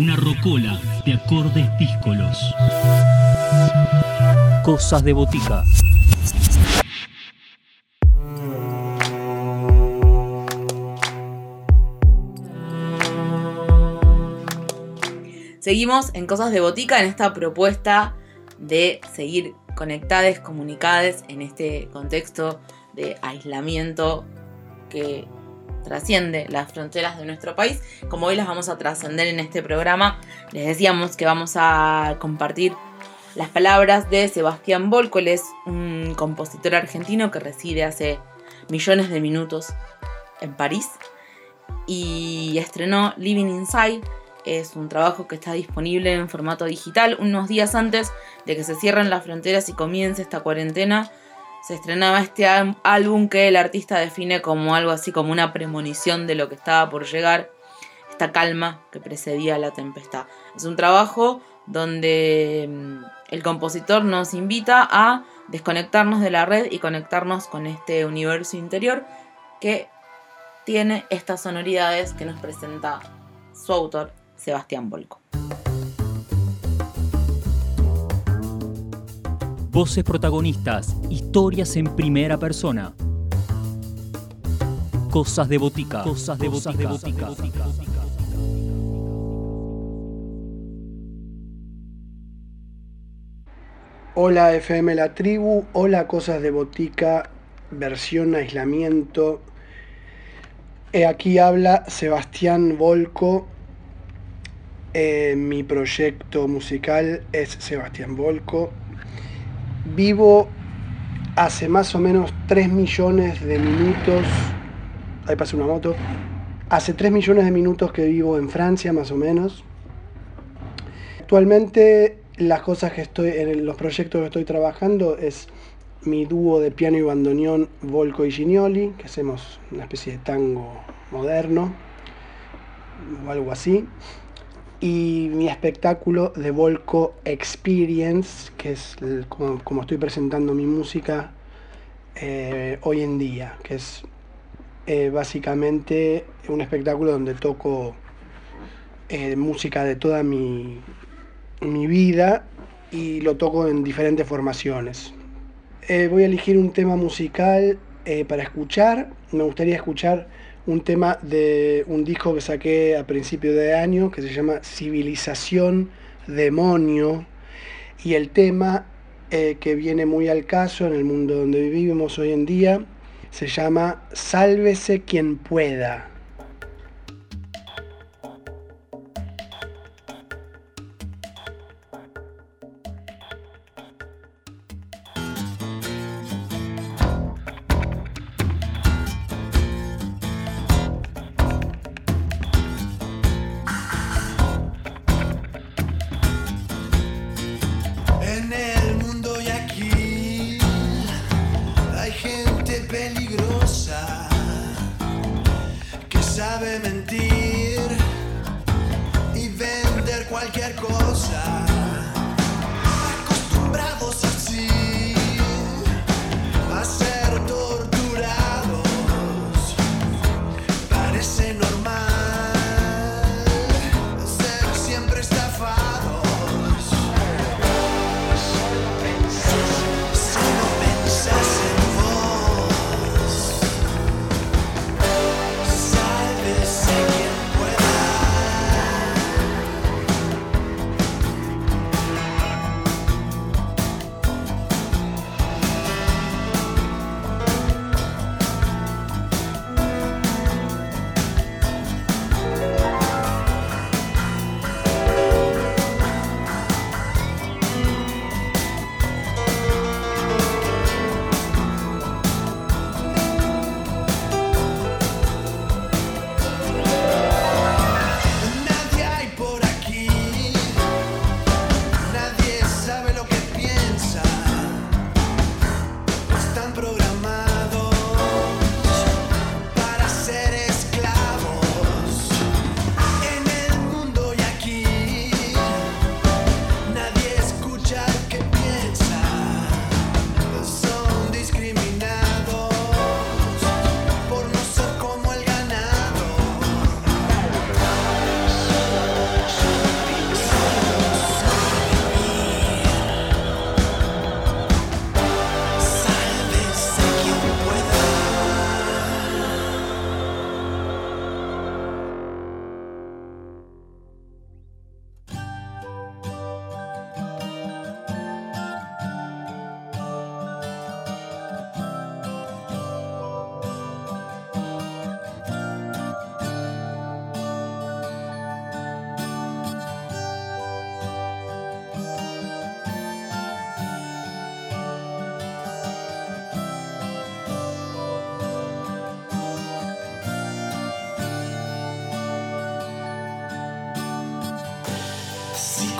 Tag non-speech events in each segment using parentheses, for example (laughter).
Una rocola de acordes díscolos. Cosas de botica. Seguimos en Cosas de Botica en esta propuesta de seguir conectadas, comunicadas en este contexto de aislamiento que trasciende las fronteras de nuestro país. Como hoy las vamos a trascender en este programa, les decíamos que vamos a compartir las palabras de Sebastián Volco, él es un compositor argentino que reside hace millones de minutos en París y estrenó Living Inside. Es un trabajo que está disponible en formato digital unos días antes de que se cierren las fronteras y comience esta cuarentena se estrenaba este álbum que el artista define como algo así como una premonición de lo que estaba por llegar, esta calma que precedía la tempestad. Es un trabajo donde mm, el compositor nos invita a desconectarnos de la red y conectarnos con este universo interior que tiene estas sonoridades que nos presenta su autor, Sebastián Volco. Voces protagonistas, historias en primera persona. Cosas de botica. Cosas de botica. Hola FM La Tribu, hola Cosas de Botica, versión aislamiento. Eh, aquí habla Sebastián Volco. Eh, mi proyecto musical es Sebastián Volco vivo hace más o menos 3 millones de minutos, ahí pasa una moto, hace 3 millones de minutos que vivo en Francia más o menos. Actualmente las cosas que estoy, en los proyectos que estoy trabajando es mi dúo de piano y bandoneón Volco y Gignoli, que hacemos una especie de tango moderno o algo así y mi espectáculo de Volco Experience, que es como, estoy presentando mi música eh, hoy en día, que es eh, básicamente un espectáculo donde toco eh, música de toda mi, mi, vida y lo toco en diferentes formaciones. voy a elegir un tema musical para escuchar, me gustaría escuchar un tema de un disco que saqué a principio de año que se llama Civilización Demonio y el tema eh, que viene muy al caso en el mundo donde vivimos hoy en día se llama Sálvese quien pueda.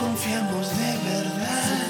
confiamos de verdad.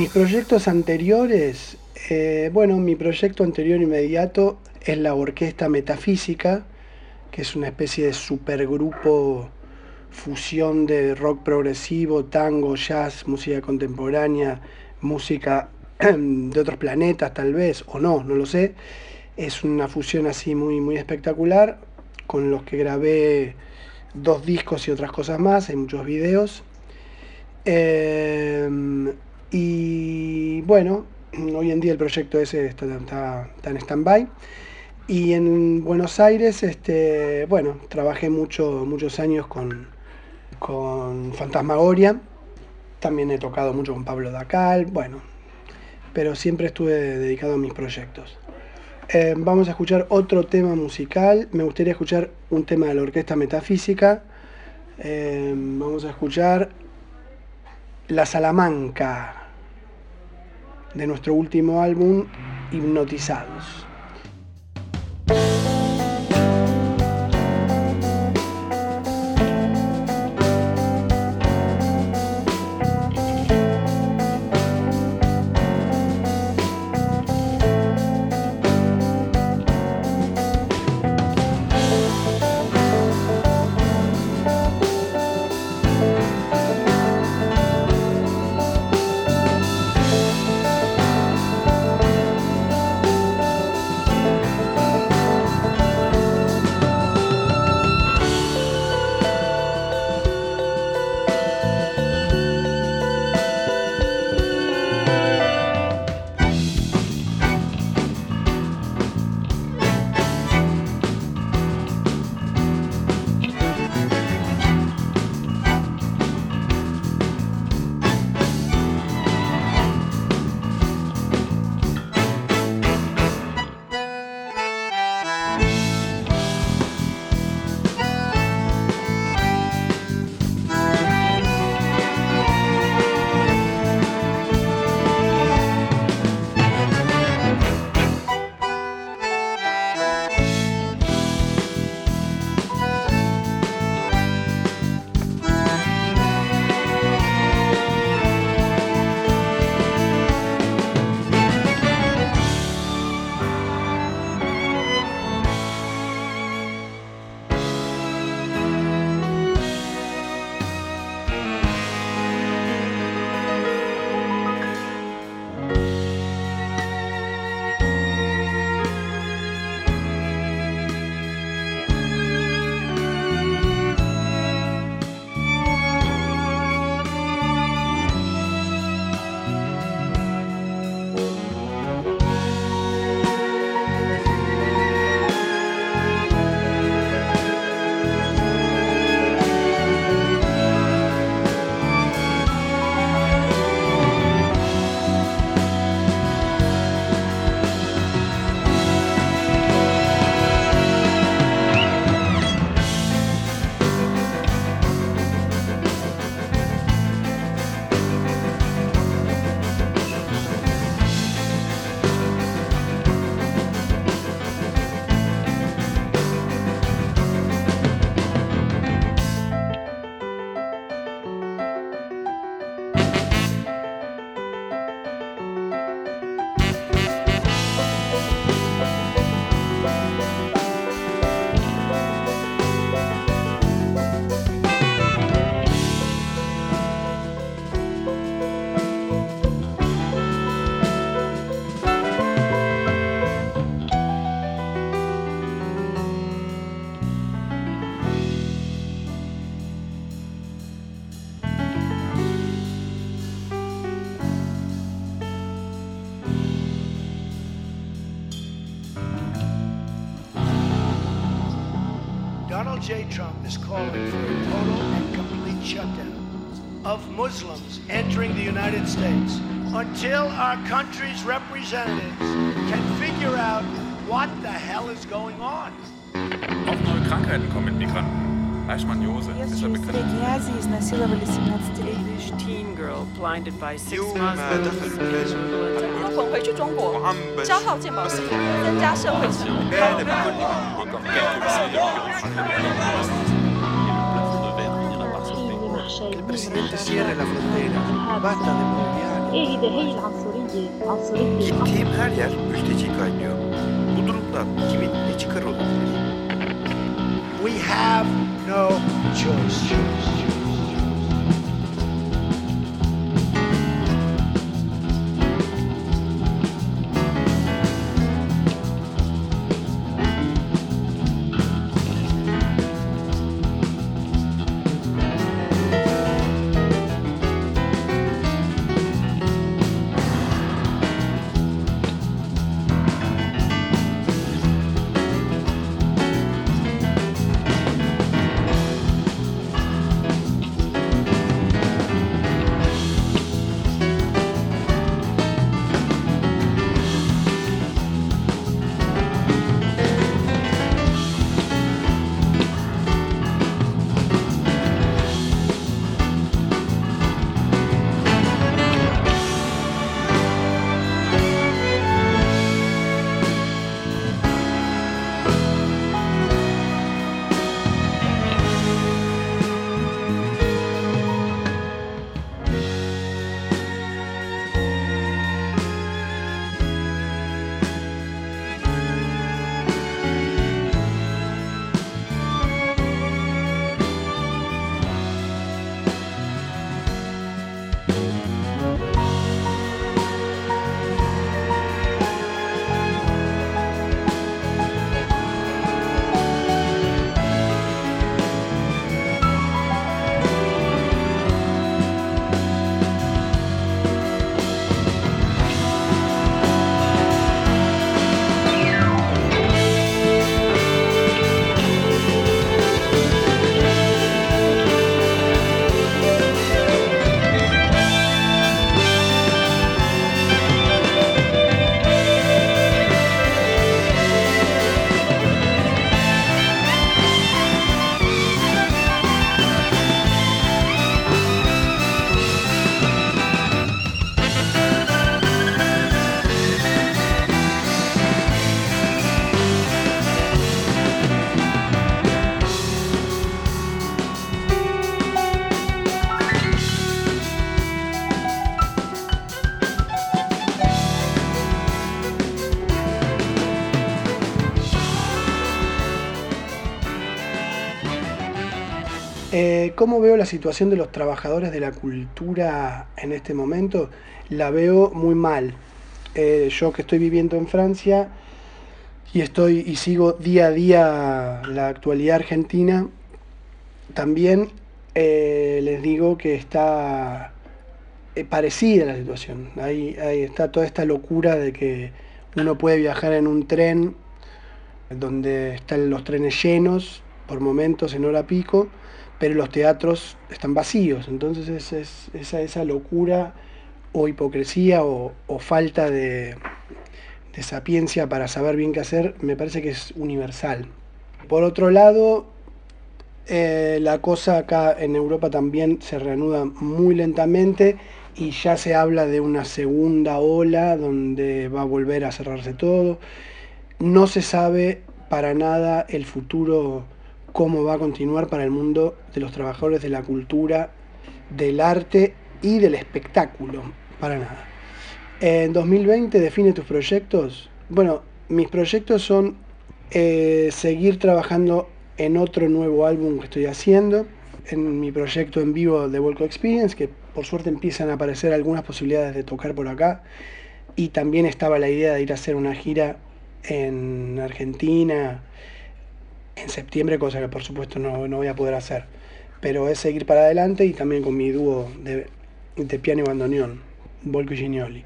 Mis proyectos anteriores, eh, bueno, mi proyecto anterior inmediato es la Orquesta Metafísica, que es una especie de supergrupo fusión de rock progresivo, tango, jazz, música contemporánea, música (clears throat) de otros planetas tal vez, o no, no lo sé. Es una fusión así muy, muy espectacular, con los que grabé dos discos y otras cosas más, hay muchos videos. Em, y bueno, hoy en día el proyecto ese está, en stand-by. Y en Buenos Aires, este, bueno, trabajé mucho, muchos años con, con Fantasmagoria. También he tocado mucho con Pablo Dacal, bueno, pero siempre estuve dedicado a mis proyectos. Eh, vamos a escuchar otro tema musical. Me gustaría escuchar un tema de la Orquesta Metafísica. Eh, vamos a escuchar La Salamanca de nuestro último álbum, Hipnotizados. Donald J. Trump is calling for a total and complete shutdown of Muslims entering the United States until our country's representatives can figure out what the hell is going on. Auch neue Krankheiten kommen mit Migranten. Leishmaniose ist er bekannt. blinded by six 用呃 Muslims. 的很类似他滚回去中国，消耗健保系统，增加社会成本。 bene per Que el presidente cierre la frontera. Basta de bolivianos. ايه ده هي العنصرية عنصرية Gittiğim her yer mülteci kaynıyor. Bu durumdan kimin ne çıkarı olabilir? We have no choice. Eh, ¿Cómo veo la situación de los trabajadores de la cultura en este momento? La veo muy mal. Eh, yo que estoy viviendo en Francia y estoy y sigo día a día la actualidad argentina, también eh, les digo que está parecida la situación. Ahí, ahí está toda esta locura de que uno puede viajar en un tren donde están los trenes llenos por momentos en hora pico, pero los teatros están vacíos. Entonces es, es- esa, esa locura o hipocresía o, o falta de, de sapiencia para saber bien qué hacer, me parece que es universal. Por otro lado, eh, la cosa acá en Europa también se reanuda muy lentamente y ya se habla de una segunda ola donde va a volver a cerrarse todo. No se sabe para nada el futuro, cómo va a continuar para el mundo de los trabajadores de la cultura, del arte y del espectáculo, para nada. En 2020 define tus proyectos. Bueno, mis proyectos son eh, seguir trabajando en otro nuevo álbum que estoy haciendo, en mi proyecto en vivo de Volco Experience, que por suerte empiezan a aparecer algunas posibilidades de tocar por acá. Y también estaba la idea de ir a hacer una gira en Argentina en septiembre, cosa que por supuesto no, no voy a poder hacer. Pero es seguir para adelante y también con mi dúo de, piano y bandoneón, Volco y Gignoli.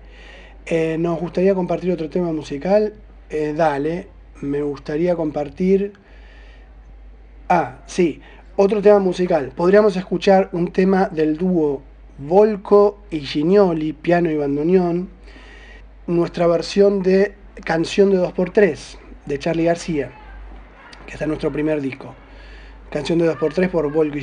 Eh, nos gustaría compartir otro tema musical. Eh, dale, me gustaría compartir Ah, sí, otro tema musical. Podríamos escuchar un tema del dúo Volco y Gignoli, piano y bandoneón, nuestra versión de Canción de 2x3 de Charlie García, que está en nuestro primer disco. Canción de 2x3 por Volco y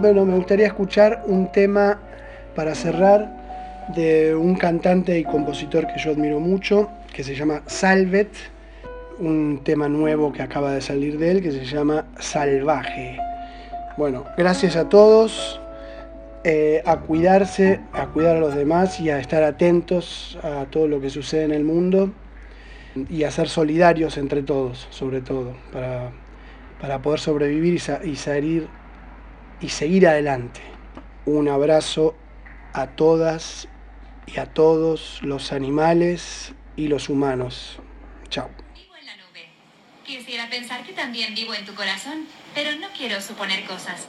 Bueno, me gustaría escuchar un tema para cerrar de un cantante y compositor que yo admiro mucho, que se llama Salvet, un tema nuevo que acaba de salir de él, que se llama Salvaje. Bueno, gracias a todos, eh, a cuidarse, a cuidar a los demás y a estar atentos a todo lo que sucede en el mundo y a ser solidarios entre todos, sobre todo, para, para poder sobrevivir y, y salir y seguir adelante. Un abrazo a todas y a todos los animales y los humanos. Chao. Vivo en la nube. Quisiera pensar que también vivo en tu corazón, pero no quiero suponer cosas.